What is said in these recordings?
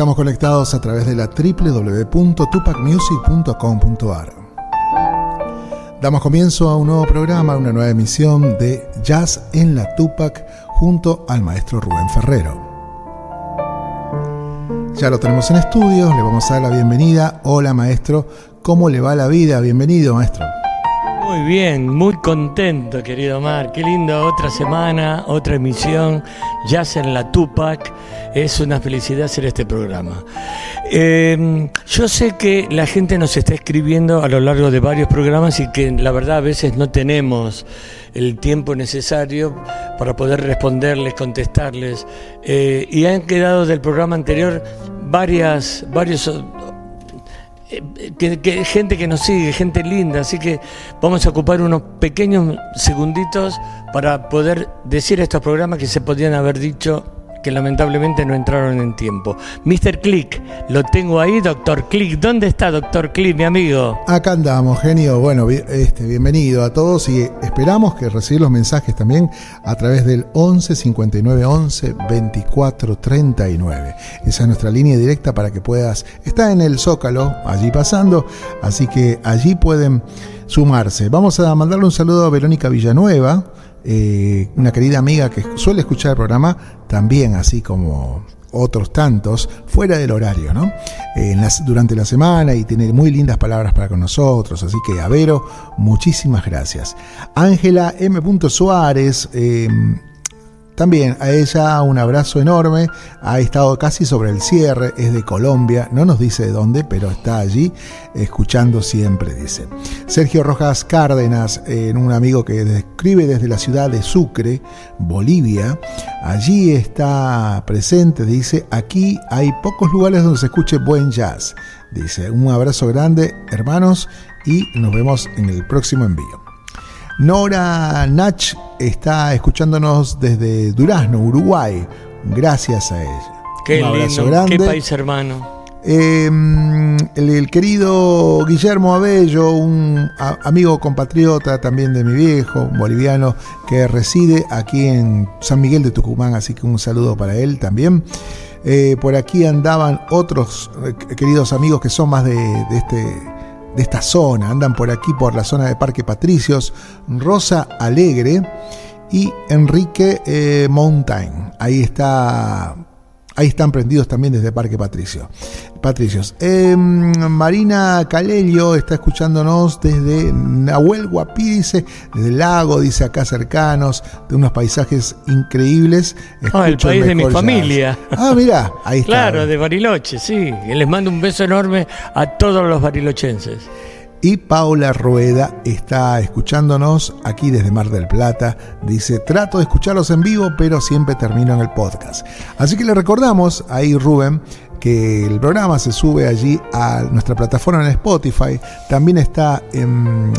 Estamos conectados a través de la www.tupacmusic.com.ar. Damos comienzo a un nuevo programa, una nueva emisión de Jazz en la Tupac junto al maestro Rubén Ferrero. Ya lo tenemos en estudios, le vamos a dar la bienvenida. Hola maestro, ¿cómo le va la vida? Bienvenido maestro. Muy bien, muy contento, querido Mar. Qué lindo, otra semana, otra emisión. Jazz en la Tupac. Es una felicidad hacer este programa. Em, yo sé que la gente nos está escribiendo a lo largo de varios programas y que la verdad a veces no tenemos el tiempo necesario para poder responderles, contestarles. Eh, y han quedado del programa anterior varias, varios que, gente que nos sigue, gente linda, así que vamos a ocupar unos pequeños segunditos para poder decir estos programas que se podían haber dicho que lamentablemente no entraron en tiempo. Mr. Click, lo tengo ahí, Doctor Click. ¿Dónde está Doctor Click, mi amigo? Acá andamos, genio. Bueno, este, bienvenido a todos y esperamos que recibir los mensajes también a través del 11 59 11 24 39. Esa es nuestra línea directa para que puedas. Está en el Zócalo, allí pasando, así que allí pueden sumarse. Vamos a mandarle un saludo a Verónica Villanueva eh, una querida amiga que suele escuchar el programa también, así como otros tantos, fuera del horario, ¿no? Eh, durante la semana y tiene muy lindas palabras para con nosotros. Así que, Avero, muchísimas gracias. Ángela M. Suárez, eh, también a ella un abrazo enorme, ha estado casi sobre el cierre, es de Colombia, no nos dice de dónde, pero está allí escuchando siempre, dice. Sergio Rojas Cárdenas, en un amigo que describe desde la ciudad de Sucre, Bolivia, allí está presente, dice, aquí hay pocos lugares donde se escuche buen jazz. Dice, un abrazo grande, hermanos, y nos vemos en el próximo envío. Nora Nach está escuchándonos desde Durazno, Uruguay. Gracias a ella. Qué lindo, qué país hermano. Em, el, querido Guillermo Abello, un amigo compatriota también de mi viejo, un boliviano que reside aquí en San Miguel de Tucumán, así que un saludo para él también. Eh, por aquí andaban otros eh, queridos amigos que son más de este de esta zona. Andan por aquí, por la zona de Parque Patricios, Rosa Alegre y Enrique eh, Mountain. Ahí está. Ahí están prendidos también desde Parque Patricio. Patricios. Em, Marina Calelio está escuchándonos desde Nahuel Guapí, dice, desde el lago, dice acá cercanos, de unos paisajes increíbles. Ah, el país de mi familia. Ah, mira, ahí está. Claro, de Bariloche, sí. Les mando un beso enorme a todos los barilochenses. Y Paula Rueda está escuchándonos aquí desde Mar del Plata. Dice, trato de escucharlos en vivo, pero siempre termino en el podcast. Así que le recordamos ahí, Rubén, que el programa se sube allí a nuestra plataforma en Spotify. También está en,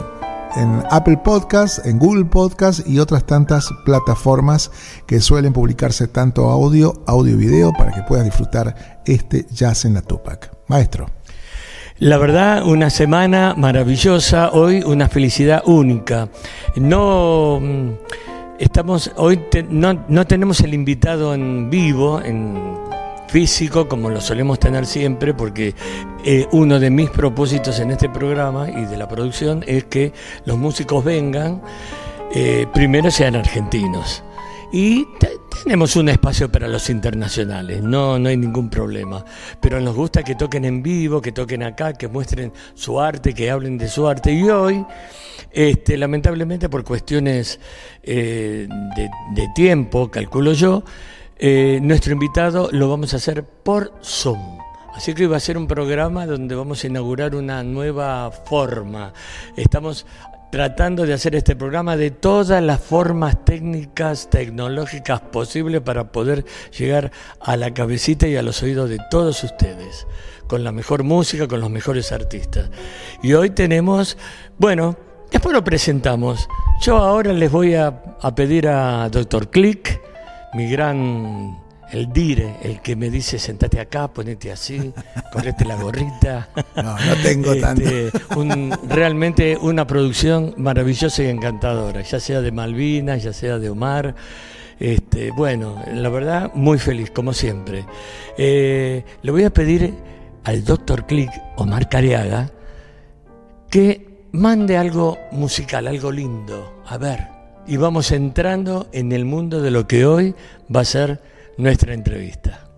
Apple Podcast, en Google Podcast y otras tantas plataformas que suelen publicarse tanto audio, audio y video para que puedas disfrutar este Jazz en la Tupac. Maestro. La verdad, una semana maravillosa, hoy una felicidad única. No mm, estamos, hoy no, no, tenemos el invitado en vivo, en físico, como lo solemos tener siempre, porque eh, uno de mis propósitos en este programa y de la producción es que los músicos vengan, eh, primero sean argentinos. Y tenemos un espacio para los internacionales, no, no hay ningún problema. Pero nos gusta que toquen en vivo, que toquen acá, que muestren su arte, que hablen de su arte. Y hoy, este, lamentablemente por cuestiones eh, de, tiempo, calculo yo, eh, nuestro invitado lo vamos a hacer por Zoom. Así que va a ser un programa donde vamos a inaugurar una nueva forma. Estamos tratando de hacer este programa de todas las formas técnicas, tecnológicas posibles para poder llegar a la cabecita y a los oídos de todos ustedes, con la mejor música, con los mejores artistas. Y hoy tenemos, bueno, después lo presentamos. Yo ahora les voy a, a pedir a Dr. Click, mi gran el dire, el que me dice sentate acá, ponete así, correte la gorrita. No, no tengo tanto. Este, realmente una producción maravillosa y encantadora, ya sea de Malvinas, ya sea de Omar. Este, bueno, la verdad, muy feliz, como siempre. Eh, le voy a pedir al doctor Click, Omar Cariaga, que mande algo musical, algo lindo. A ver, y vamos entrando en el mundo de lo que hoy va a ser nuestra entrevista.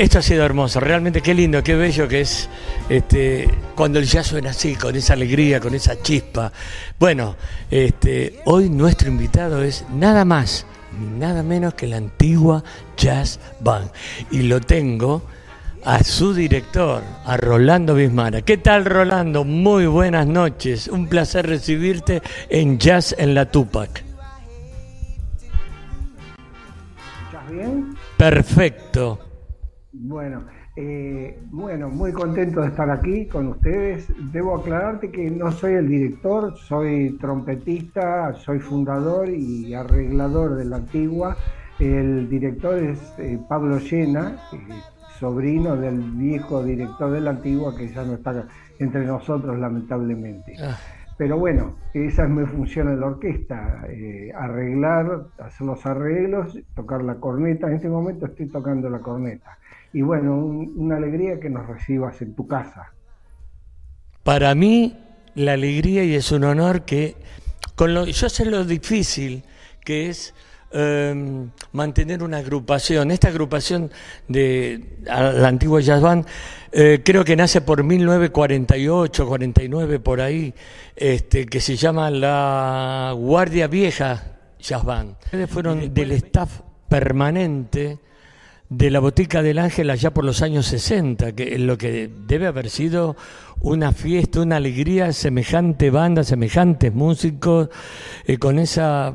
Esto ha sido hermoso, realmente qué lindo, qué bello que es este, cuando el jazz suena así, con esa alegría, con esa chispa. Bueno, este, hoy nuestro invitado es nada más nada menos que la antigua Jazz Band. Y lo tengo a su director, a Rolando Bismara. ¿Qué tal, Rolando? Muy buenas noches. Un placer recibirte en Jazz en la Tupac. ¿Estás bien? Perfecto. Bueno, eh, bueno, muy contento de estar aquí con ustedes. Debo aclararte que no soy el director, soy trompetista, soy fundador y arreglador de la antigua. El director es eh, Pablo Llena, sobrino del viejo director de la antigua que ya no está entre nosotros lamentablemente. Ah. Pero bueno, esa es mi función en la orquesta, eh, arreglar, hacer los arreglos, tocar la corneta. En este momento estoy tocando la corneta y bueno, una alegría que nos recibas en tu casa. Para mí, la alegría y es un honor que, con lo, yo sé lo difícil que es em, mantener una agrupación. Esta agrupación de la antigua Jazz Band eh, creo que nace por 1948, 49 por ahí, este, que se llama la Guardia Vieja Jazz Band. Ustedes fueron del staff permanente de la Botica del Ángel allá por los años 60, que lo que debe haber sido una fiesta, una alegría, semejante banda, semejantes músicos, eh, con esa,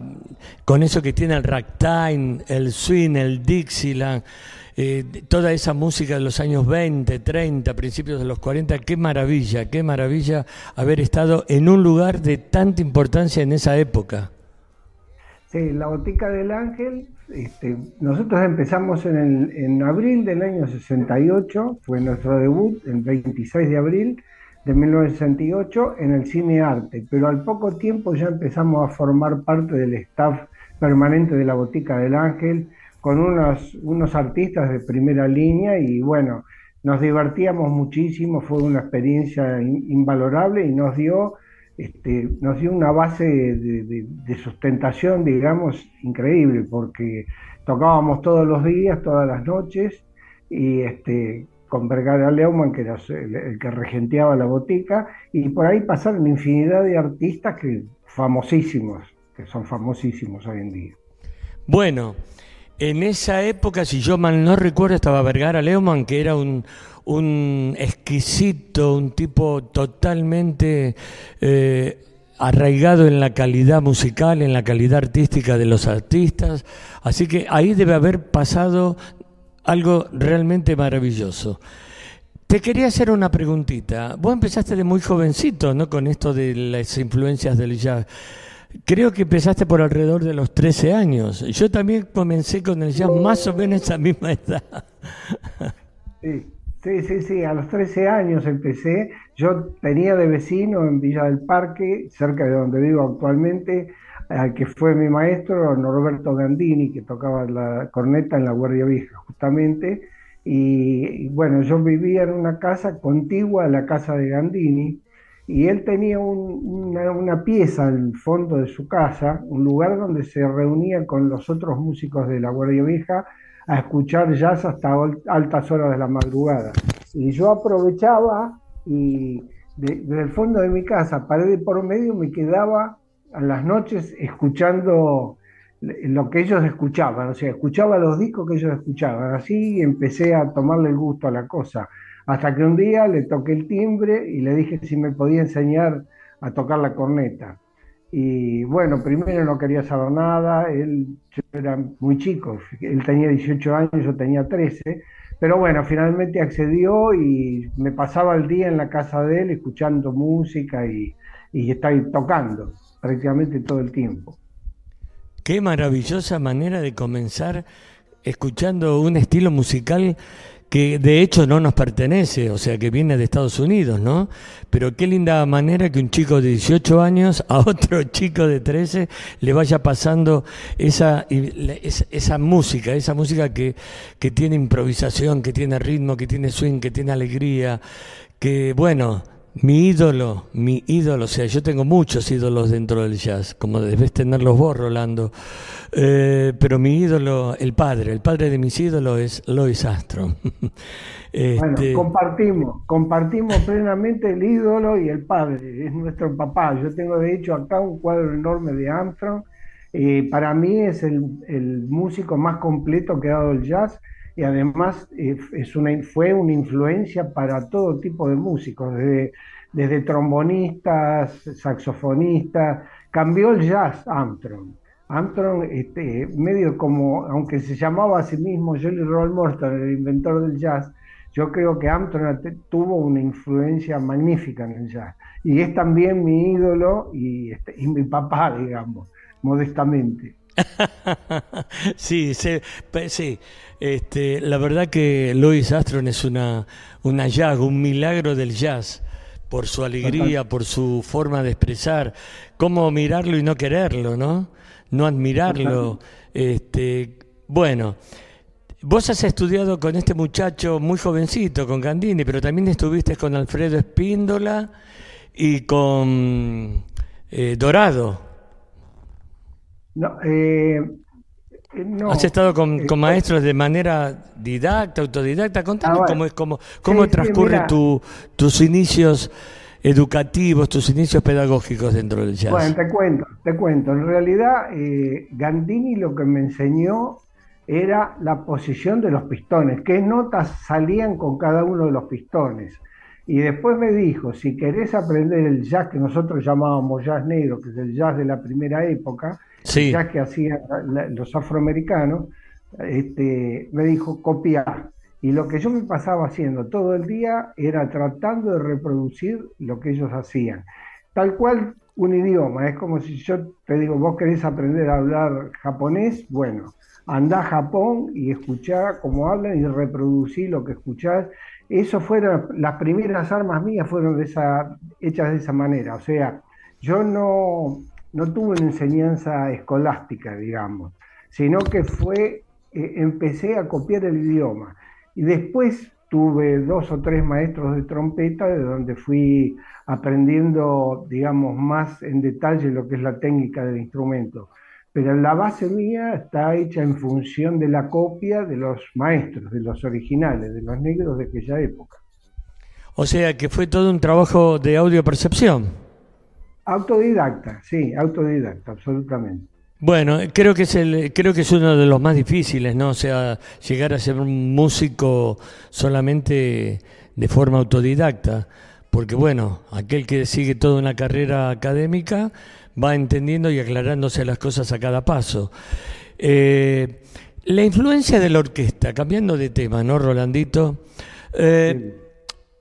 con eso que tiene el ragtime, el swing, el Dixieland, eh, toda esa música de los años 20, 30, principios de los 40, qué maravilla, qué maravilla haber estado en un lugar de tanta importancia en esa época. Sí, la Botica del Ángel este, nosotros empezamos en, en, abril del año 68, fue nuestro debut, el 26 de abril de 1968, en el Cine Arte, pero al poco tiempo ya empezamos a formar parte del staff permanente de la Botica del Ángel, con unos, unos artistas de primera línea y bueno, nos divertíamos muchísimo, fue una experiencia invalorable y nos dio este, nos dio una base de, sustentación, digamos, increíble, porque tocábamos todos los días, todas las noches, y este, con Vergara Leumann, que era el, que regenteaba la botica, y por ahí pasaron infinidad de artistas que famosísimos, que son famosísimos hoy en día. Bueno, en esa época, si yo mal no recuerdo, estaba Vergara Leumann, que era un, un exquisito, un tipo totalmente eh, arraigado en la calidad musical, en la calidad artística de los artistas. Así que ahí debe haber pasado algo realmente maravilloso. Te quería hacer una preguntita. Vos empezaste de muy jovencito, ¿no? Con esto de las influencias del jazz. Creo que empezaste por alrededor de los 13 años. Yo también comencé con el jazz más o menos a esa misma edad. Sí. Sí, sí, sí, a los 13 años empecé. Yo tenía de vecino en Villa del Parque, cerca de donde vivo actualmente, al que fue mi maestro, Norberto Gandini, que tocaba la corneta en la Guardia Vieja, justamente. Y, bueno, yo vivía en una casa contigua a la casa de Gandini, y él tenía una, una, pieza al fondo de su casa, un lugar donde se reunía con los otros músicos de la Guardia Vieja a escuchar jazz hasta altas horas de la madrugada. Y yo aprovechaba y desde el fondo de mi casa, pared por medio, me quedaba a las noches escuchando lo que ellos escuchaban, o sea, escuchaba los discos que ellos escuchaban. Así empecé a tomarle el gusto a la cosa. Hasta que un día le toqué el timbre y le dije si me podía enseñar a tocar la corneta. Y bueno, primero no quería saber nada, él yo era muy chico, él tenía 18 años, yo tenía 13, pero bueno, finalmente accedió y me pasaba el día en la casa de él escuchando música y, y tocando prácticamente todo el tiempo. Qué maravillosa manera de comenzar escuchando un estilo musical que de hecho no nos pertenece, o sea, que viene de Estados Unidos, ¿no? Pero qué linda manera que un chico de 18 años a otro chico de 13 le vaya pasando esa, esa, música, esa música que, que tiene improvisación, que tiene ritmo, que tiene swing, que tiene alegría, que bueno, mi ídolo, mi ídolo, o sea, yo tengo muchos ídolos dentro del jazz, como debes tenerlos vos, Rolando, eh, pero mi ídolo, el padre, el padre de mis ídolos es Lois Armstrong. Bueno, este, compartimos, compartimos plenamente el ídolo y el padre, es nuestro papá. Yo tengo de hecho acá un cuadro enorme de Armstrong. Eh, para mí es el, el músico más completo que ha dado el jazz y además eh, es una, fue una influencia para todo tipo de músicos, desde, desde trombonistas, saxofonistas, cambió el jazz Armstrong. Armstrong, este, medio como, aunque se llamaba a sí mismo Jolly Roll Morton, el inventor del jazz, yo creo que Armstrong tuvo una influencia magnífica en el jazz. Y es también mi ídolo y, este, y mi papá, digamos, modestamente. sí, sí, sí. Este, la verdad que Louis Armstrong es una, un hallazgo, un milagro del jazz, por su alegría, por su forma de expresar, cómo mirarlo y no quererlo, ¿no? No admirarlo. Este, bueno, vos has estudiado con este muchacho muy jovencito, con Gandini, pero también estuviste con Alfredo Espíndola y con eh, Dorado. No, eh, Has estado con, eh, maestros de manera didacta, autodidacta. Contanos ah, cómo, es, cómo, cómo transcurre tu, tus inicios educativos, tus inicios pedagógicos dentro del jazz. Bueno, te cuento, te cuento. En realidad, eh, Gandini lo que me enseñó era la posición de los pistones, qué notas salían con cada uno de los pistones. Y después me dijo, si querés aprender el jazz que nosotros llamábamos jazz negro, que es el jazz de la primera época, el jazz que hacían los afroamericanos, este, me dijo, copiar. Y lo que yo me pasaba haciendo todo el día era tratando de reproducir lo que ellos hacían. Tal cual un idioma, es como si yo te digo, vos querés aprender a hablar japonés, bueno, andá a Japón y escuchá cómo hablan y reproducí lo que escuchás. Eso fueron, las primeras armas mías fueron de esa, hechas de esa manera. O sea, yo no, no tuve una enseñanza escolástica, digamos, sino que fue, eh, empecé a copiar el idioma. Y después tuve dos o tres maestros de trompeta de donde fui aprendiendo, digamos, más en detalle lo que es la técnica del instrumento pero la base mía está hecha en función de la copia de los maestros, de los originales, de los negros de aquella época. O sea que fue todo un trabajo de audio percepción. Autodidacta, sí, autodidacta, absolutamente. Bueno, creo que es el, creo que es uno de los más difíciles, ¿no? O sea, llegar a ser un músico solamente de forma autodidacta, porque bueno, aquel que sigue toda una carrera académica va entendiendo y aclarándose las cosas a cada paso. Eh, la influencia de la orquesta, cambiando de tema, ¿no, Rolandito? Eh,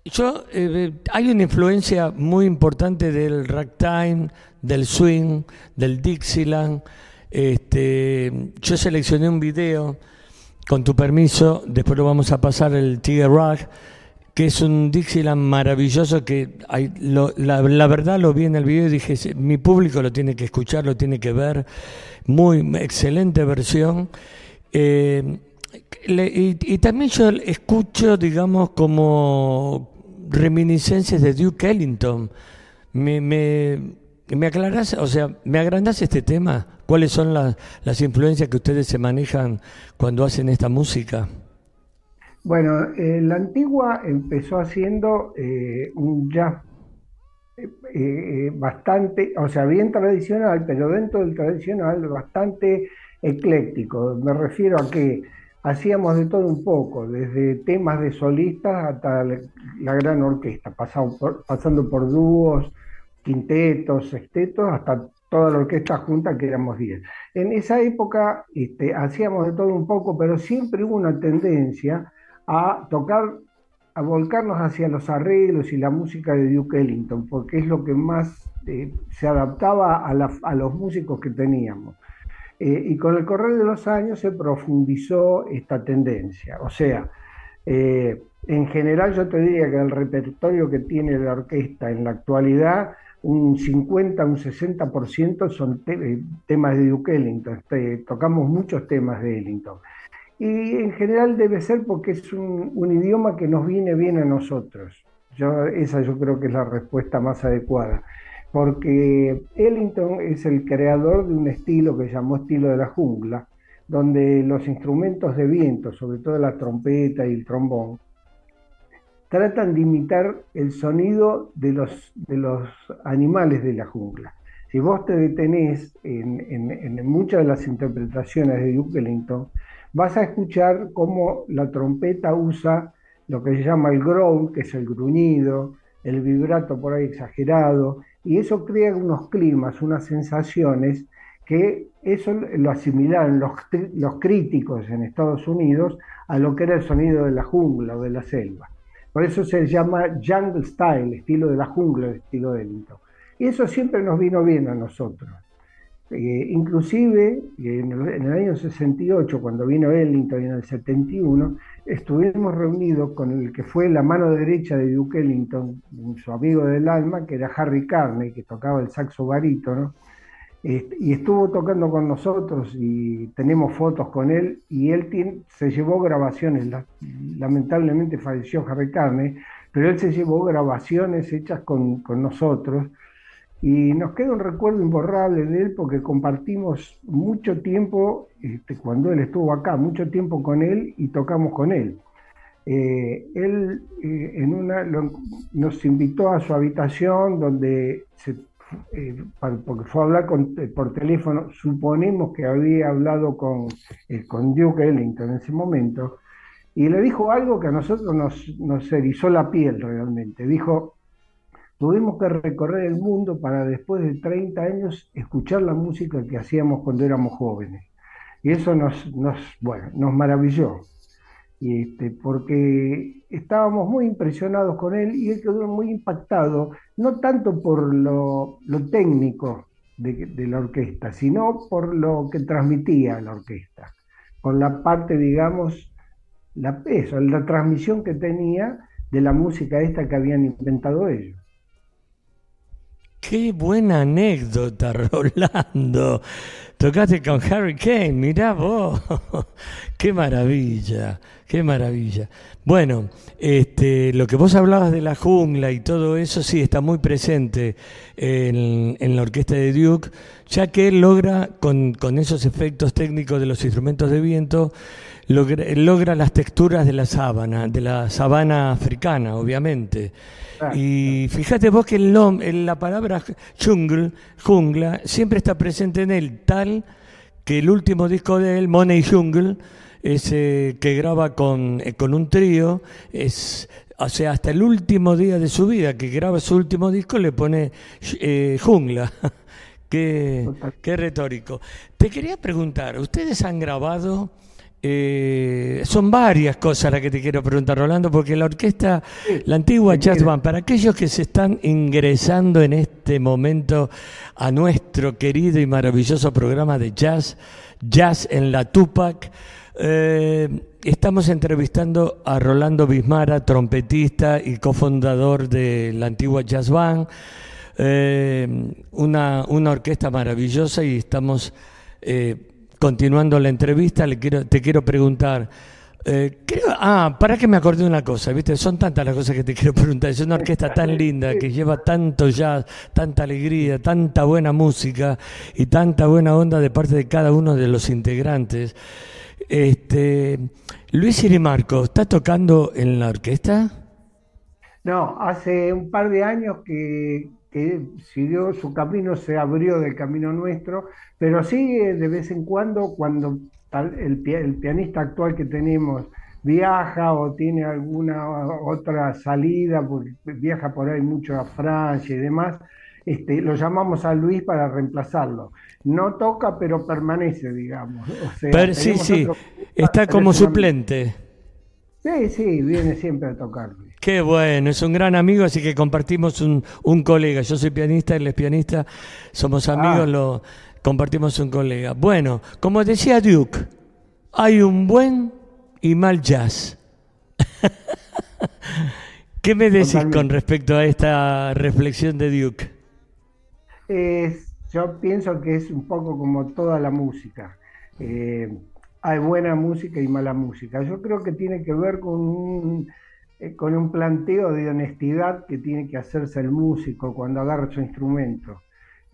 yo, eh, hay una influencia muy importante del ragtime, del swing, del Dixieland. Este, yo seleccioné un video, con tu permiso, después lo vamos a pasar el Tiger Rag que es un Dixieland maravilloso que hay, la, verdad lo vi en el video y dije, mi público lo tiene que escuchar, lo tiene que ver, muy excelente versión. Eh, y, también yo escucho, digamos, como reminiscencias de Duke Ellington. Me, me, me o sea, me agrandás este tema. ¿Cuáles son las, las influencias que ustedes se manejan cuando hacen esta música? Bueno, eh, la antigua empezó haciendo eh, un jazz eh, bastante, o sea, bien tradicional, pero dentro del tradicional bastante ecléctico. Me refiero a que hacíamos de todo un poco, desde temas de solistas hasta la, gran orquesta, pasando por, dúos, quintetos, sextetos, hasta toda la orquesta junta, que éramos 10. En esa época este, hacíamos de todo un poco, pero siempre hubo una tendencia a tocar, a volcarnos hacia los arreglos y la música de Duke Ellington, porque es lo que más eh, se adaptaba a, los músicos que teníamos. Eh, y con el correr de los años se profundizó esta tendencia. O sea, eh, en general yo te diría que el repertorio que tiene la orquesta en la actualidad, un 50, un 60% son temas de Duke Ellington. Tocamos muchos temas de Ellington. Y en general debe ser porque es un, idioma que nos viene bien a nosotros. Yo, esa yo creo que es la respuesta más adecuada. Porque Ellington es el creador de un estilo que llamó estilo de la jungla, donde los instrumentos de viento, sobre todo la trompeta y el trombón, tratan de imitar el sonido de los, de los animales de la jungla. Si vos te detenés en, en, muchas de las interpretaciones de Duke Ellington, vas a escuchar cómo la trompeta usa lo que se llama el growl, que es el gruñido, el vibrato por ahí exagerado, y eso crea unos climas, unas sensaciones que eso lo asimilaron los, los críticos en Estados Unidos a lo que era el sonido de la jungla o de la selva. Por eso se llama jungle style, estilo de la jungla, estilo de Ellington. Y eso siempre nos vino bien a nosotros. Eh, inclusive en el, año 68, cuando vino Ellington y en el 71, estuvimos reunidos con el que fue la mano derecha de Duke Ellington, su amigo del alma, que era Harry Carney, que tocaba el saxo barítono, este, y estuvo tocando con nosotros y tenemos fotos con él, y él se llevó grabaciones, lamentablemente falleció Harry Carney, pero él se llevó grabaciones hechas con, con nosotros, y nos queda un recuerdo imborrable de él porque compartimos mucho tiempo, este, cuando él estuvo acá, mucho tiempo con él y tocamos con él. Eh, él eh, en una, nos invitó a su habitación donde se eh, porque fue a hablar por teléfono, suponemos que había hablado con, con Duke Ellington en ese momento, y le dijo algo que a nosotros nos, nos erizó la piel realmente. Dijo, tuvimos que recorrer el mundo para después de 30 años escuchar la música que hacíamos cuando éramos jóvenes. Y eso nos, nos, bueno, nos maravilló, y este, porque estábamos muy impresionados con él y él quedó muy impactado, no tanto por lo, lo técnico de, la orquesta, sino por lo que transmitía la orquesta, por la parte, digamos, la, eso, la transmisión que tenía de la música esta que habían inventado ellos. Qué buena anécdota, Rolando. Tocaste con Harry Kane, mirá vos. qué maravilla, qué maravilla. Bueno, este, lo que vos hablabas de la jungla y todo eso, sí, está muy presente en, la orquesta de Duke, ya que él logra, con, con esos efectos técnicos de los instrumentos de viento, logra, las texturas de la sábana, de la sabana africana, obviamente. y fíjate vos que el, la palabra jungle, jungla, siempre está presente en él, tal que el último disco de él, Money Jungle, ese que graba con, eh, con un trío, es, o sea, hasta el último día de su vida, que graba su último disco, le pone eh, jungla. qué, qué retórico. Te quería preguntar, ¿ustedes han grabado eh, son varias cosas las que te quiero preguntar, Rolando, porque la orquesta, la antigua Jazz Band, para aquellos que se están ingresando en este momento a nuestro querido y maravilloso programa de jazz, Jazz en la Tupac, eh, estamos entrevistando a Rolando Bismara, trompetista y cofundador de la antigua Jazz Band, eh, una, una orquesta maravillosa y estamos continuando la entrevista, le quiero, te quiero preguntar. Eh, creo, ah, para que me acordé de una cosa, ¿viste? Son tantas las cosas que te quiero preguntar. Es una orquesta tan linda que lleva tanto jazz, tanta alegría, tanta buena música y tanta buena onda de parte de cada uno de los integrantes. Este, Luis Irimarco, ¿está tocando en la orquesta? No, hace un par de años que, que siguió su camino, se abrió del camino nuestro, pero sí de vez en cuando, cuando el, el pianista actual que tenemos viaja o tiene alguna otra salida, porque viaja por ahí mucho a Francia y demás, este, lo llamamos a Luis para reemplazarlo. No toca, pero permanece, digamos. pero sí, sí, está como suplente. Sí, sí, viene siempre a tocar. Qué bueno, es un gran amigo, así que compartimos un, un colega. Yo soy pianista, él es pianista, somos amigos, ah. lo compartimos un colega. Bueno, como decía Duke, hay un buen y mal jazz. ¿Qué me decís con respecto a esta reflexión de Duke? yo pienso que es un poco como toda la música. Eh, hay buena música y mala música. Yo creo que tiene que ver con un eh, con un planteo de honestidad que tiene que hacerse el músico cuando agarra su instrumento.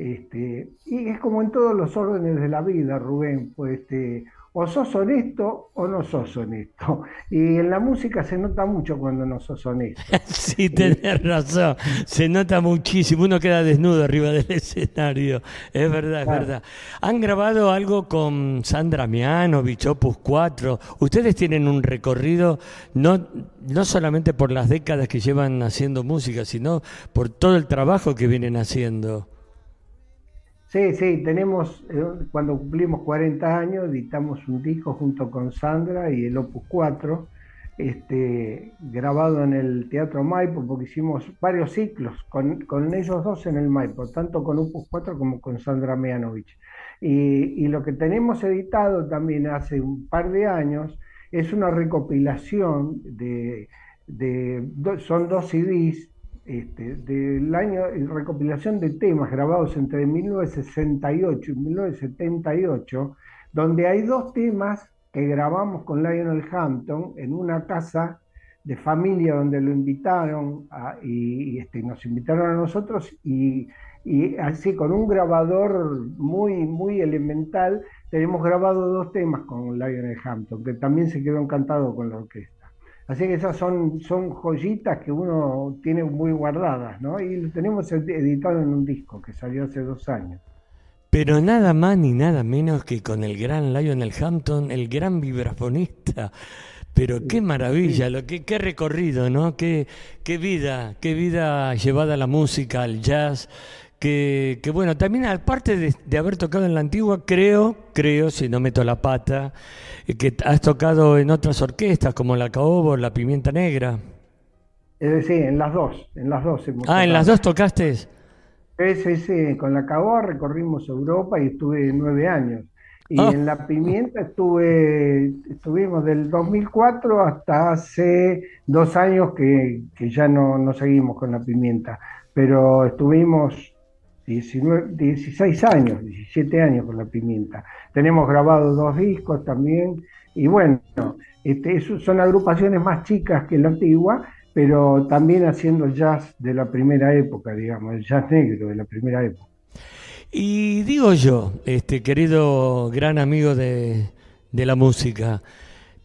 Este, y es como en todos los órdenes de la vida, Rubén, pues este, o sos honesto o no sos honesto. Y en la música se nota mucho cuando no sos honesto. sí, tenés razón, se nota muchísimo, uno queda desnudo arriba del escenario, es verdad, es verdad. Han grabado algo con Sandra Miano, Bichopus 4, ustedes tienen un recorrido no, no solamente por las décadas que llevan haciendo música, sino por todo el trabajo que vienen haciendo. Sí, sí, tenemos, eh, cuando cumplimos 40 años, editamos un disco junto con Sandra y el Opus 4, este, grabado en el Teatro Maipo, porque hicimos varios ciclos con, ellos dos en el Maipo, tanto con Opus 4 como con Sandra Meanovich. Y, lo que tenemos editado también hace un par de años es una recopilación de, de son dos CDs este, del año, recopilación de temas grabados entre 1968 y 1978, donde hay dos temas que grabamos con Lionel Hampton en una casa de familia donde lo invitaron y, este, nos invitaron a nosotros y, así con un grabador muy, muy elemental tenemos grabado dos temas con Lionel Hampton, que también se quedó encantado con la orquesta. Así que esas son, son joyitas que uno tiene muy guardadas, ¿no? Y lo tenemos editado en un disco que salió hace dos años. Pero nada más ni nada menos que con el gran Lionel Hampton, el gran vibrafonista. Pero qué maravilla, lo que, qué recorrido, ¿no? Qué, qué vida, qué vida llevada a la música, al jazz, que, que, bueno, también aparte de, de, haber tocado en la antigua, creo, creo, si no meto la pata, eh, que has tocado en otras orquestas como la Caobo, la Pimienta Negra. Eh, sí, en las dos, en las dos. Hemos ah, ¿en las dos tocaste? Sí, sí, sí, con la Caoba recorrimos Europa y estuve nueve años. Y ah. en la Pimienta estuve, estuvimos del 2004 hasta hace dos años que, que ya no, no seguimos con la Pimienta, pero estuvimos 19, 16 años, 17 años con la pimienta. Tenemos grabado dos discos también y bueno, este, son agrupaciones más chicas que la antigua, pero también haciendo jazz de la primera época, digamos, el jazz negro de la primera época. Y digo yo, este querido gran amigo de, de la música,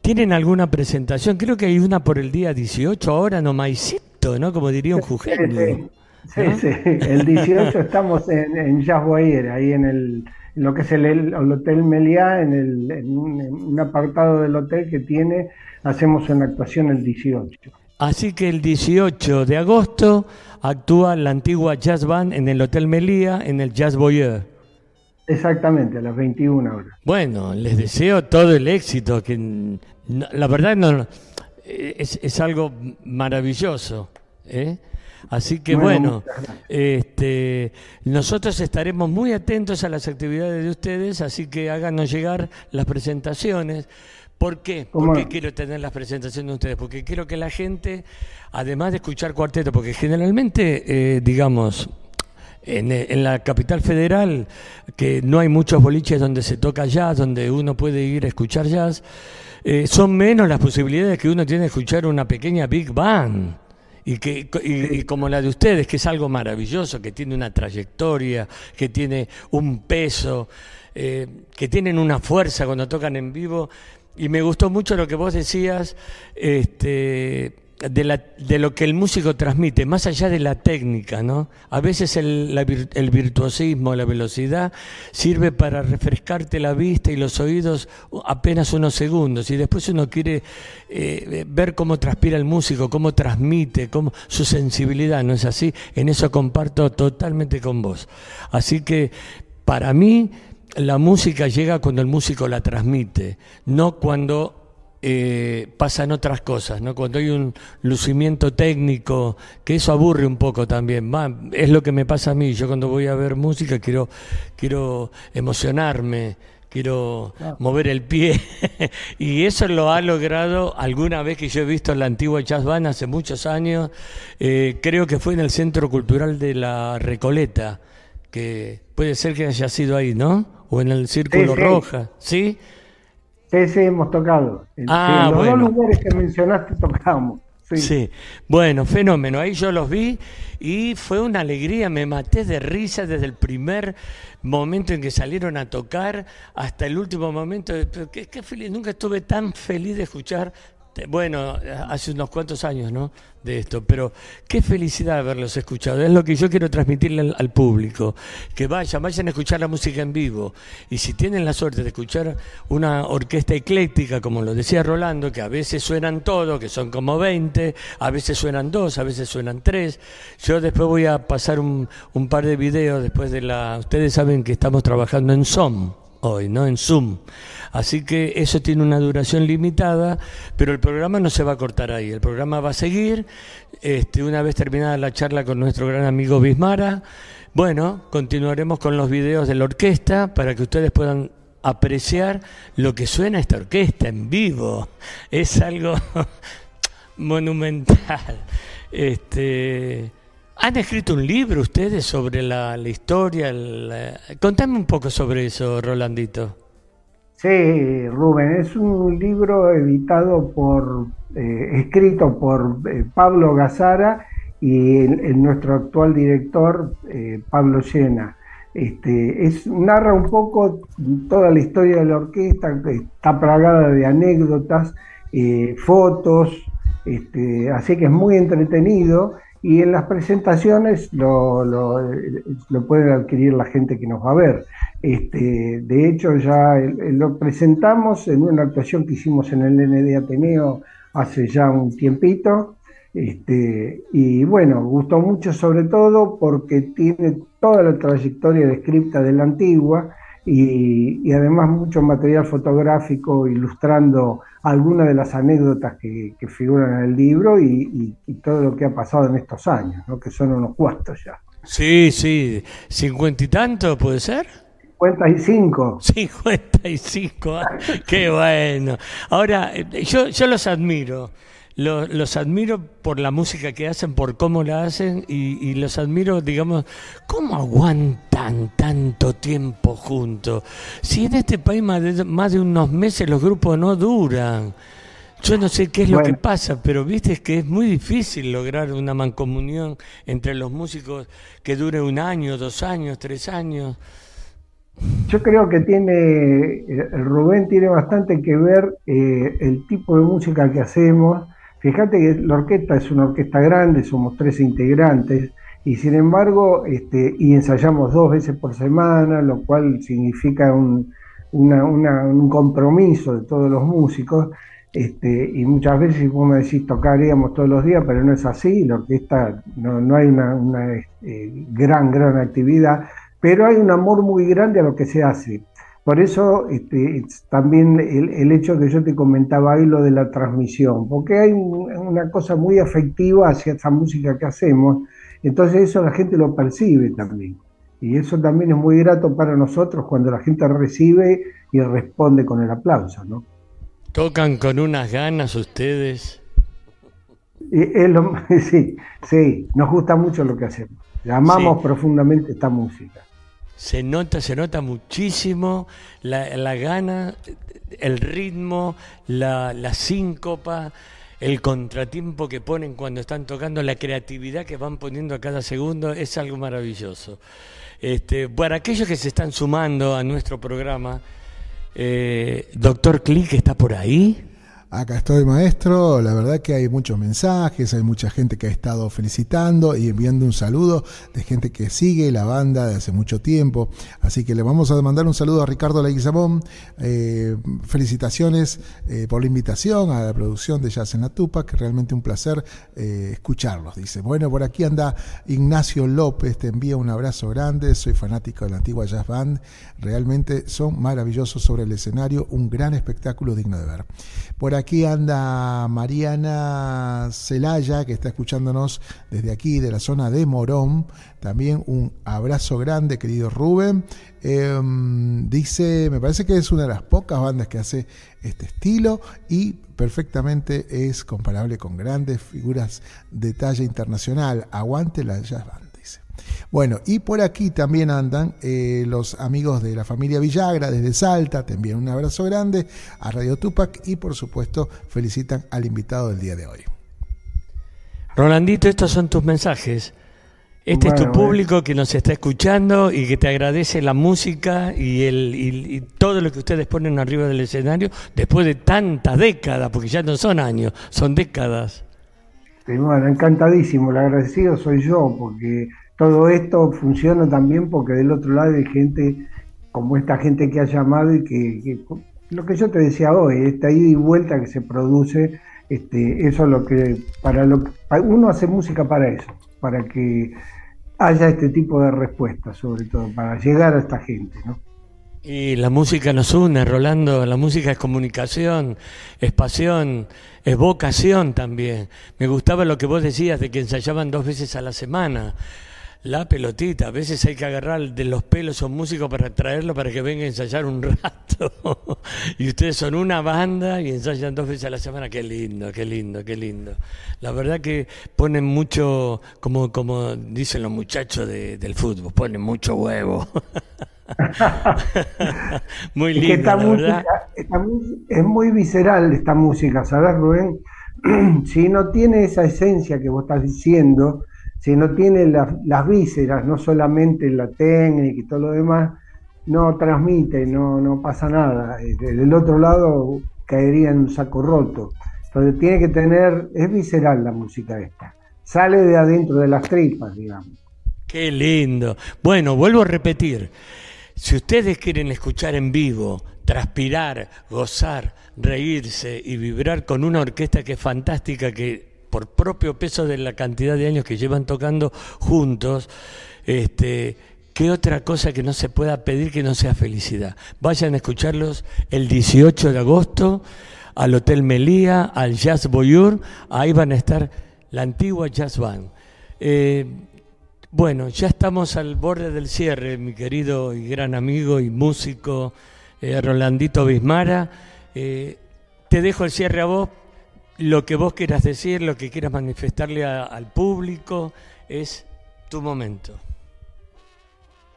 ¿tienen alguna presentación? Creo que hay una por el día 18 ahora, no maicito, ¿no? Como diría un jujeño. Sí, sí, el 18 estamos en, en Jazz Boyer, ahí en el lo que es el, Hotel Meliá, en, el, en un, apartado del hotel que tiene, hacemos una actuación el 18. Así que el 18 de agosto actúa la antigua Jazz Band en el Hotel Melía, en el Jazz Boyer. Exactamente, a las 21 horas. Bueno, les deseo todo el éxito, que la verdad no, es, es algo maravilloso. ¿eh? Así que bueno, este, nosotros estaremos muy atentos a las actividades de ustedes, así que háganos llegar las presentaciones. ¿Por qué? ¿Por qué quiero tener las presentaciones de ustedes? Porque quiero que la gente, además de escuchar cuarteto, porque generalmente, eh, digamos, en, la capital federal, que no hay muchos boliches donde se toca jazz, donde uno puede ir a escuchar jazz, eh, son menos las posibilidades que uno tiene de escuchar una pequeña big band y, que, y, como la de ustedes, que es algo maravilloso, que tiene una trayectoria, que tiene un peso, eh, que tienen una fuerza cuando tocan en vivo. Y me gustó mucho lo que vos decías, este, de, la, de, lo que el músico transmite, más allá de la técnica, ¿no? A veces el, el, virtuosismo, la velocidad, sirve para refrescarte la vista y los oídos apenas unos segundos, y después uno quiere eh, ver cómo transpira el músico, cómo transmite, cómo, su sensibilidad, ¿no es así? En eso comparto totalmente con vos. Así que, para mí, la música llega cuando el músico la transmite, no cuando eh, pasan otras cosas, ¿no? Cuando hay un lucimiento técnico, que eso aburre un poco también. es lo que me pasa a mí. Yo cuando voy a ver música quiero, quiero emocionarme, quiero mover el pie. y eso lo ha logrado alguna vez que yo he visto la antigua Jazz Band hace muchos años. Eh, creo que fue en el Centro Cultural de la Recoleta, que puede ser que haya sido ahí, ¿no? O en el Círculo Roja, ¿sí? Sí, sí, hemos tocado. Ah, en los dos lugares que mencionaste tocamos. Sí. bueno, fenómeno. Ahí yo los vi y fue una alegría. Me maté de risa desde el primer momento en que salieron a tocar hasta el último momento. Qué, qué feliz. Nunca estuve tan feliz de escuchar bueno, hace unos cuantos años, ¿no? De esto, pero qué felicidad haberlos escuchado. Es lo que yo quiero transmitirle al, público. Que vayan, vayan a escuchar la música en vivo. Y si tienen la suerte de escuchar una orquesta ecléctica, como lo decía Rolando, que a veces suenan todos, que son como 20, a veces suenan dos, a veces suenan tres. Yo después voy a pasar un, un par de videos después de la. Ustedes saben que estamos trabajando en SOM hoy, ¿no? En Zoom. Así que eso tiene una duración limitada, pero el programa no se va a cortar ahí. El programa va a seguir. Este, una vez terminada la charla con nuestro gran amigo Bismara, bueno, continuaremos con los videos de la orquesta para que ustedes puedan apreciar lo que suena esta orquesta en vivo. Es algo monumental. Este, ¿Han escrito un libro ustedes sobre la, historia? Contame un poco sobre eso, Rolandito. Sí, Rubén, es un libro editado por, eh, escrito por eh, Pablo Gazara y nuestro actual director, eh, Pablo Llena. Este, es, narra un poco toda la historia de la orquesta, está plagada de anécdotas, fotos, Este, así que es muy entretenido y en las presentaciones lo, lo, puede adquirir la gente que nos va a ver. Este, de hecho, ya lo presentamos en una actuación que hicimos en el ND Ateneo hace ya un tiempito. Este, y bueno, gustó mucho sobre todo porque tiene toda la trayectoria descripta de la antigua y, además mucho material fotográfico ilustrando algunas de las anécdotas que, figuran en el libro y, todo lo que ha pasado en estos años, ¿no? que son unos cuantos ya. Sí, sí, cincuenta y tanto puede ser. 55. 55, qué bueno. Ahora, yo, yo los admiro. Los, admiro por la música que hacen, por cómo la hacen y, los admiro, digamos, cómo aguantan tanto tiempo juntos. Si en este país más de, más de unos meses los grupos no duran. Yo no sé qué es lo que pasa, pero viste que es muy difícil lograr una mancomunión entre los músicos que dure un año, dos años, tres años. Yo creo que tiene, eh, Rubén tiene bastante que ver eh, el tipo de música que hacemos Fíjate que la orquesta es una orquesta grande, somos tres integrantes, y sin embargo, este, y ensayamos dos veces por semana, lo cual significa un, compromiso de todos los músicos. Este, y muchas veces vos me decís tocaríamos todos los días, pero no es así, la orquesta no, no hay una, este, gran, gran actividad, pero hay un amor muy grande a lo que se hace. Por eso este, también el, hecho que yo te comentaba ahí, lo de la transmisión, porque hay una cosa muy afectiva hacia esa música que hacemos, entonces eso la gente lo percibe también. Y eso también es muy grato para nosotros cuando la gente recibe y responde con el aplauso, ¿no? ¿Tocan con unas ganas ustedes? sí, sí, nos gusta mucho lo que hacemos. Amamos profundamente esta música. Se nota, se nota muchísimo la, gana, el ritmo, la, la síncopa, el contratiempo que ponen cuando están tocando, la creatividad que van poniendo a cada segundo, es algo maravilloso. Este, para aquellos que se están sumando a nuestro programa, eh, Doctor Click está por ahí. Acá estoy, maestro. La verdad que hay muchos mensajes, hay mucha gente que ha estado felicitando y enviando un saludo de gente que sigue la banda de hace mucho tiempo. Así que le vamos a mandar un saludo a Ricardo Leguizamón. Eh, felicitaciones eh, por la invitación a la producción de Jazz en la Tupa, que realmente un placer eh, escucharlos. Dice, bueno, por aquí anda Ignacio López, te envía un abrazo grande. Soy fanático de la antigua Jazz Band. Realmente son maravillosos sobre el escenario, un gran espectáculo digno de ver. Por aquí anda Mariana Celaya, que está escuchándonos desde aquí, de la zona de Morón. También un abrazo grande, querido Rubén. Em, dice, me parece que es una de las pocas bandas que hace este estilo y perfectamente es comparable con grandes figuras de talla internacional. Aguante la jazz band. Bueno, y por aquí también andan eh, los amigos de la familia Villagra desde Salta, te envían un abrazo grande a Radio Tupac y por supuesto felicitan al invitado del día de hoy. Rolandito, estos son tus mensajes. Este es tu público que nos está escuchando y que te agradece la música y, el, y, todo lo que ustedes ponen arriba del escenario después de tantas décadas, porque ya no son años, son décadas. bueno, encantadísimo, el agradecido soy yo, porque todo esto funciona también porque del otro lado hay gente como esta gente que ha llamado y que, lo que yo te decía hoy, esta ida y vuelta que se produce, este, eso es lo que, para lo uno hace música para eso, para que haya este tipo de respuestas, sobre todo, para llegar a esta gente. Y la música nos une, Rolando, la música es comunicación, es pasión, es vocación también. Me gustaba lo que vos decías de que ensayaban dos veces a la semana. La pelotita, a veces hay que agarrar de los pelos a un músico para traerlo para que venga a ensayar un rato. y ustedes son una banda y ensayan dos veces a la semana. Qué lindo, qué lindo, qué lindo. La verdad que ponen mucho, como, como dicen los muchachos del fútbol, ponen mucho huevo. muy lindo, la verdad. es muy visceral esta música, ¿sabes, Rubén? si no tiene esa esencia que vos estás diciendo, si no tiene las vísceras, no solamente la técnica y todo lo demás, no transmite, no, no pasa nada. Eh, del otro lado caería en un saco roto. Entonces tiene que tener, es visceral la música esta, sale de adentro de las tripas, digamos. Qué lindo. Bueno, vuelvo a repetir, si ustedes quieren escuchar en vivo, transpirar, gozar, reírse y vibrar con una orquesta que es fantástica, que por propio peso de la cantidad de años que llevan tocando juntos, este, ¿qué otra cosa que no se pueda pedir que no sea felicidad? Vayan a escucharlos el 18 de agosto al Hotel Melía, al Jazz Boyur, ahí van a estar la antigua Jazz Band. Eh, bueno, ya estamos al borde del cierre, mi querido y gran amigo y músico eh, Rolandito Bismara. Eh, te dejo el cierre a vos lo que vos quieras decir, lo que quieras manifestarle al público, es tu momento.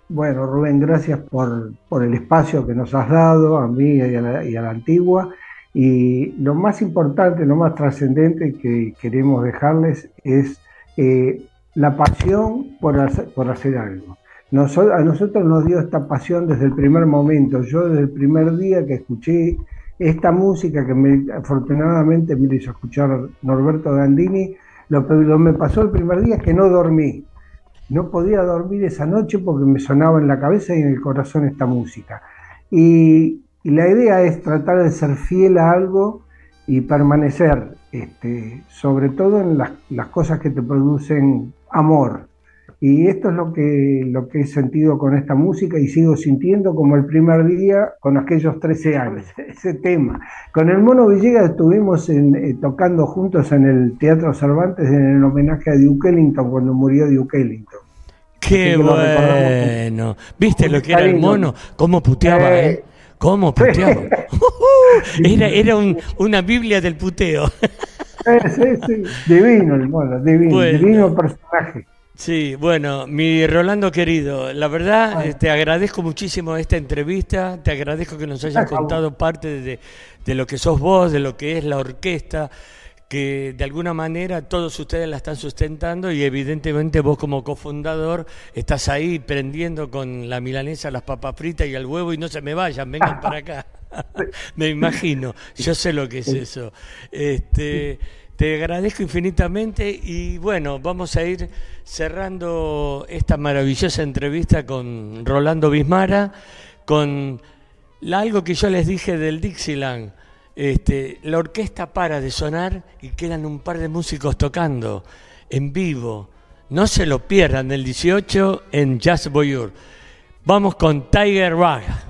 Bueno, Rubén, gracias por, el espacio que nos has dado a mí y a, la, antigua. Y lo más importante, lo más trascendente que queremos dejarles es eh, la pasión por hacer, por hacer algo. a nosotros nos dio esta pasión desde el primer momento. Yo desde el primer día que escuché esta música que me, afortunadamente me hizo escuchar Norberto Gandini, lo que me pasó el primer día es que no dormí. No podía dormir esa noche porque me sonaba en la cabeza y en el corazón esta música. Y, la idea es tratar de ser fiel a algo y permanecer, este, sobre todo en las, las cosas que te producen amor. Y esto es lo que, lo que he sentido con esta música y sigo sintiendo como el primer día con aquellos 13 años, ese tema. Con el Mono Villegas estuvimos eh, tocando juntos en el Teatro Cervantes en el homenaje a Duke Ellington cuando murió Duke Ellington. Qué bueno. ¿Viste lo que era el mono? ¿Cómo puteaba? Eh, eh? ¿Cómo puteaba? era era una Biblia del puteo. sí, sí. Divino el mono, divino, divino personaje. Sí, bueno, mi Rolando querido, la verdad eh, te agradezco muchísimo esta entrevista, te agradezco que nos hayas contado parte de, de, lo que sos vos, de lo que es la orquesta, que de alguna manera todos ustedes la están sustentando y evidentemente vos como cofundador estás ahí prendiendo con la milanesa las papas fritas y el huevo y no se me vayan, vengan para acá. me imagino, yo sé lo que es eso. Este, te agradezco infinitamente y bueno, vamos a ir cerrando esta maravillosa entrevista con Rolando Bismara, con algo que yo les dije del Dixieland. Este, la orquesta para de sonar y quedan un par de músicos tocando en vivo. No se lo pierdan el 18 en Jazz Boyur. Vamos con Tiger Rag.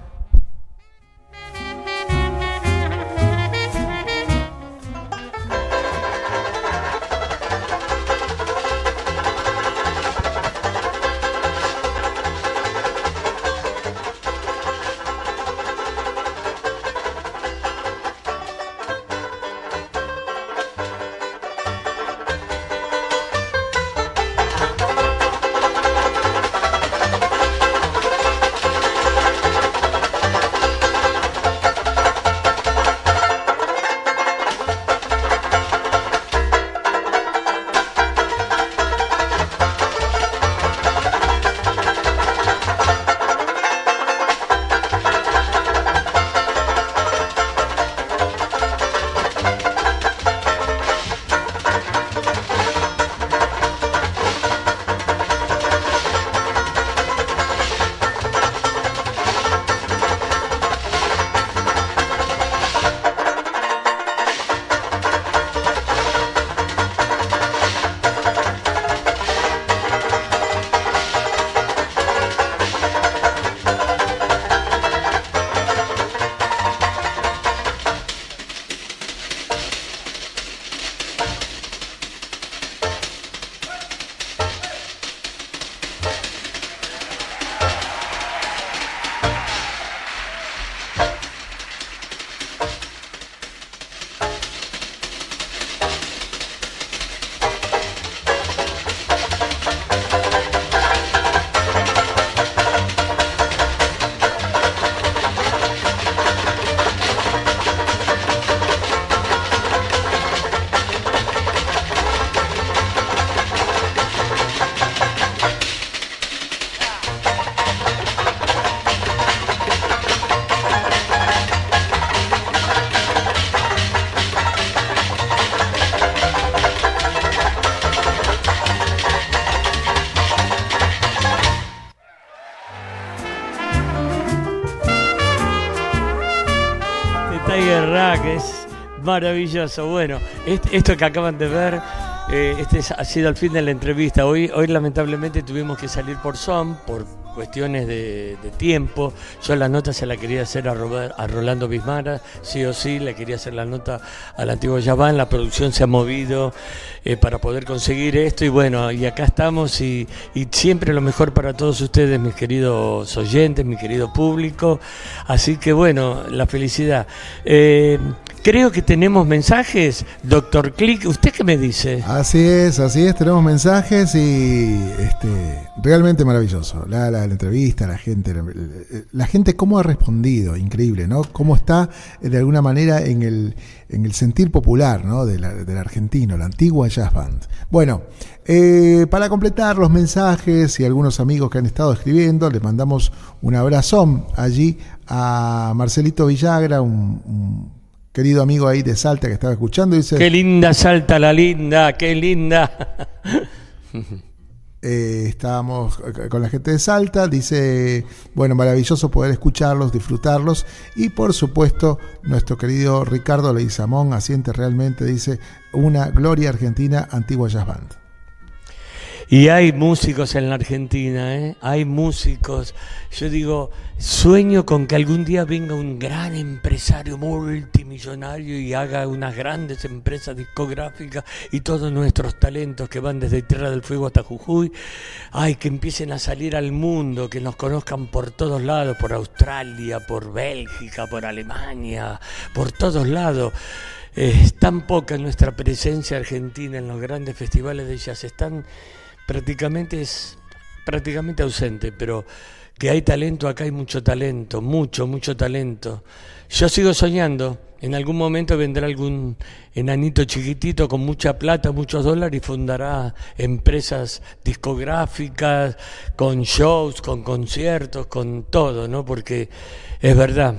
Maravilloso. Bueno, esto que acaban de ver, eh, este ha sido el fin de la entrevista. Hoy, hoy lamentablemente tuvimos que salir por Zoom, por cuestiones de, tiempo. Yo la nota se la quería hacer a, a, Rolando Bismara, sí o sí, le quería hacer la nota al antiguo Yaván. La producción se ha movido eh, para poder conseguir esto y bueno, y acá estamos y, siempre lo mejor para todos ustedes, mis queridos oyentes, mi querido público. Así que bueno, la felicidad. Eh, Creo que tenemos mensajes, doctor Click. ¿Usted qué me dice? Así es, así es, tenemos mensajes y este, realmente maravilloso. La, la, entrevista, la gente, la, gente cómo ha respondido, increíble, ¿no? Cómo está de alguna manera en el, en el sentir popular, ¿no? del argentino, la antigua jazz band. Bueno, eh, para completar los mensajes y algunos amigos que han estado escribiendo, les mandamos un abrazón allí a Marcelito Villagra, un querido amigo ahí de Salta que estaba escuchando, dice... Qué linda Salta la linda, qué linda. Eh, estábamos con la gente de Salta, dice, bueno, maravilloso poder escucharlos, disfrutarlos y por supuesto nuestro querido Ricardo Leizamón asiente realmente, dice, una gloria argentina antigua jazz band. Y hay músicos en la Argentina, ¿eh? hay músicos. Yo digo, sueño con que algún día venga un gran empresario multimillonario y haga unas grandes empresas discográficas y todos nuestros talentos que van desde Tierra del Fuego hasta Jujuy, ay, que empiecen a salir al mundo, que nos conozcan por todos lados, por Australia, por Bélgica, por Alemania, por todos lados. Es tan poca nuestra presencia argentina en los grandes festivales de jazz, están prácticamente es prácticamente ausente, pero que hay talento, acá hay mucho talento, mucho, mucho talento. Yo sigo soñando, en algún momento vendrá algún enanito chiquitito con mucha plata, muchos dólares y fundará empresas discográficas, con shows, con conciertos, con todo, ¿no? Porque es verdad,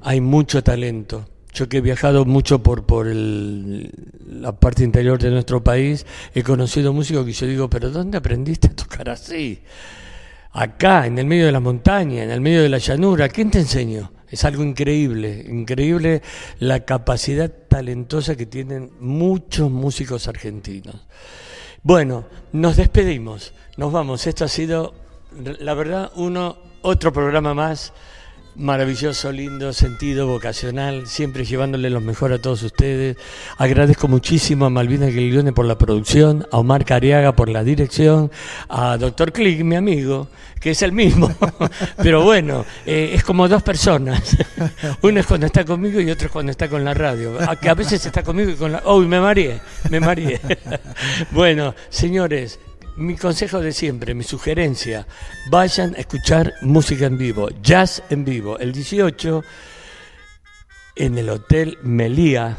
hay mucho talento. Yo que he viajado mucho por, por la parte interior de nuestro país, he conocido músicos que yo digo, pero ¿dónde aprendiste a tocar así? Acá, en el medio de la montaña, en el medio de la llanura, ¿quién te enseñó? Es algo increíble, increíble la capacidad talentosa que tienen muchos músicos argentinos. Bueno, nos despedimos, nos vamos. Esto ha sido, la verdad, uno, otro programa más maravilloso, lindo, sentido, vocacional, siempre llevándole lo mejor a todos ustedes. Agradezco muchísimo a Malvina Guilione por la producción, a Omar Cariaga por la dirección, a Doctor Click, mi amigo, que es el mismo, pero bueno, eh, es como dos personas. Uno es cuando está conmigo y otro es cuando está con la radio. que a veces está conmigo y con la... ¡Oh, me mareé! Me bueno, señores, mi consejo de siempre, mi sugerencia, vayan a escuchar música en vivo, jazz en vivo. El 18 en el Hotel Melía,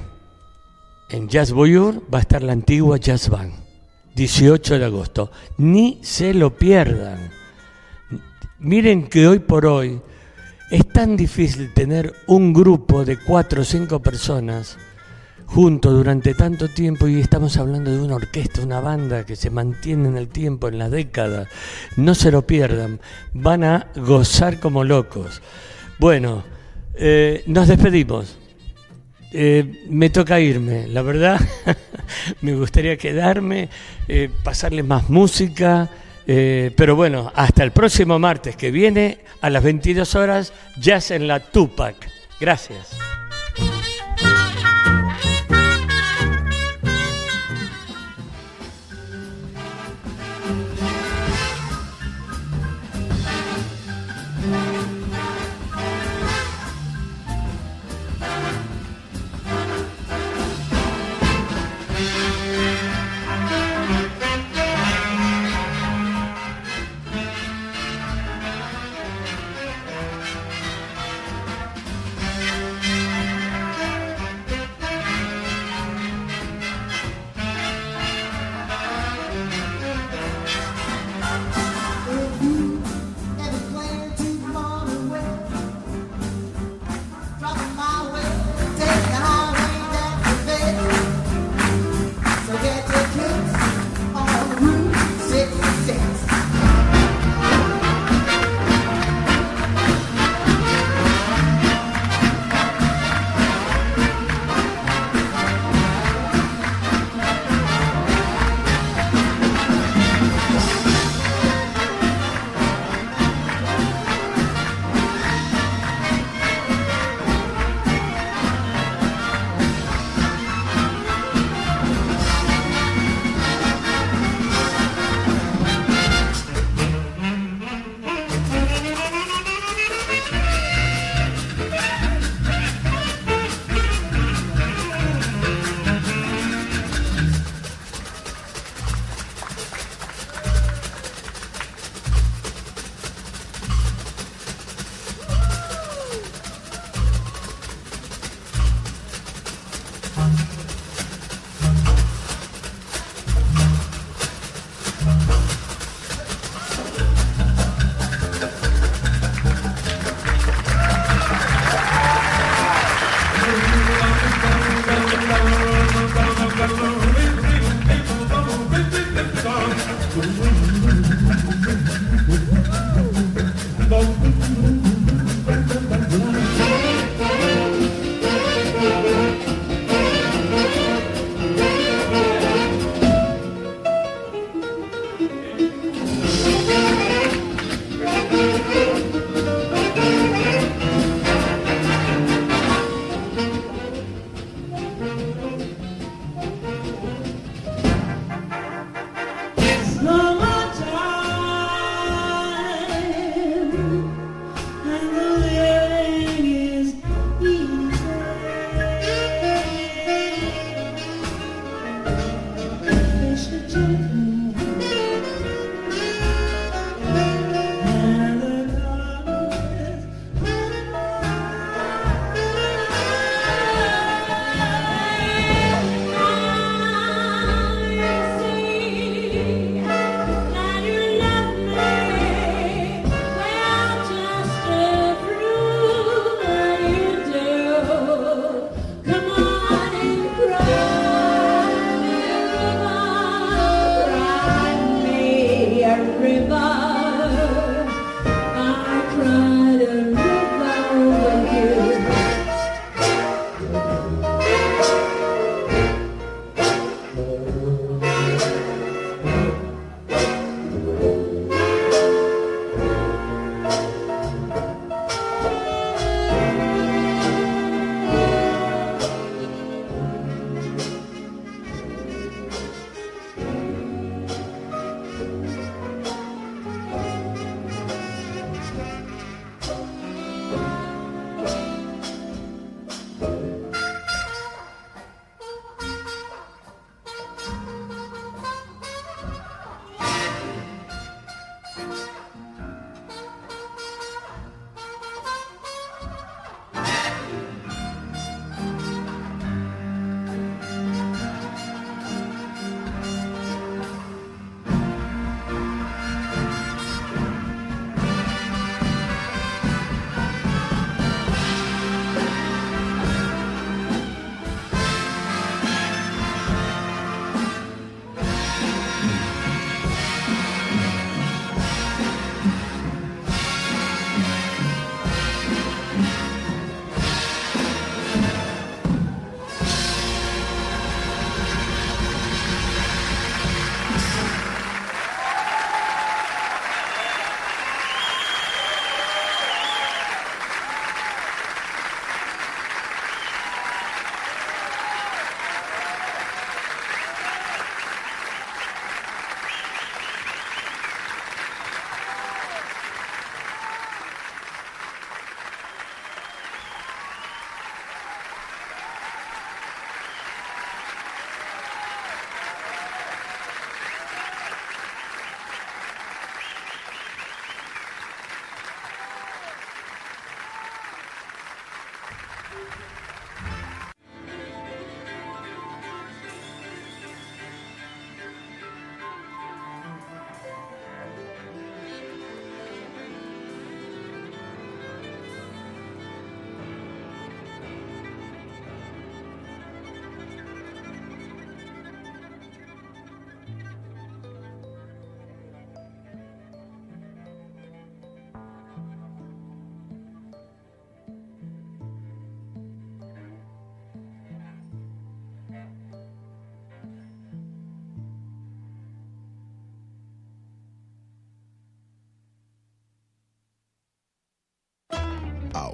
en Jazz Boyur, va a estar la antigua Jazz Band. 18 de agosto. Ni se lo pierdan. Miren que hoy por hoy es tan difícil tener un grupo de cuatro o cinco personas juntos durante tanto tiempo y estamos hablando de una orquesta, una banda que se mantiene en el tiempo, en la década. No se lo pierdan, van a gozar como locos. Bueno, eh, nos despedimos. Eh, me toca irme, la verdad, me gustaría quedarme, eh, pasarles más música, pero bueno, hasta el próximo martes que viene a las 22 horas, Jazz en la Tupac. Gracias.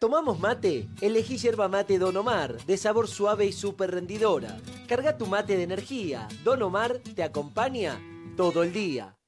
¿Tomamos mate? Elegí yerba mate Don Omar, de sabor suave y súper rendidora. Carga tu mate de energía. Don Omar te acompaña todo el día.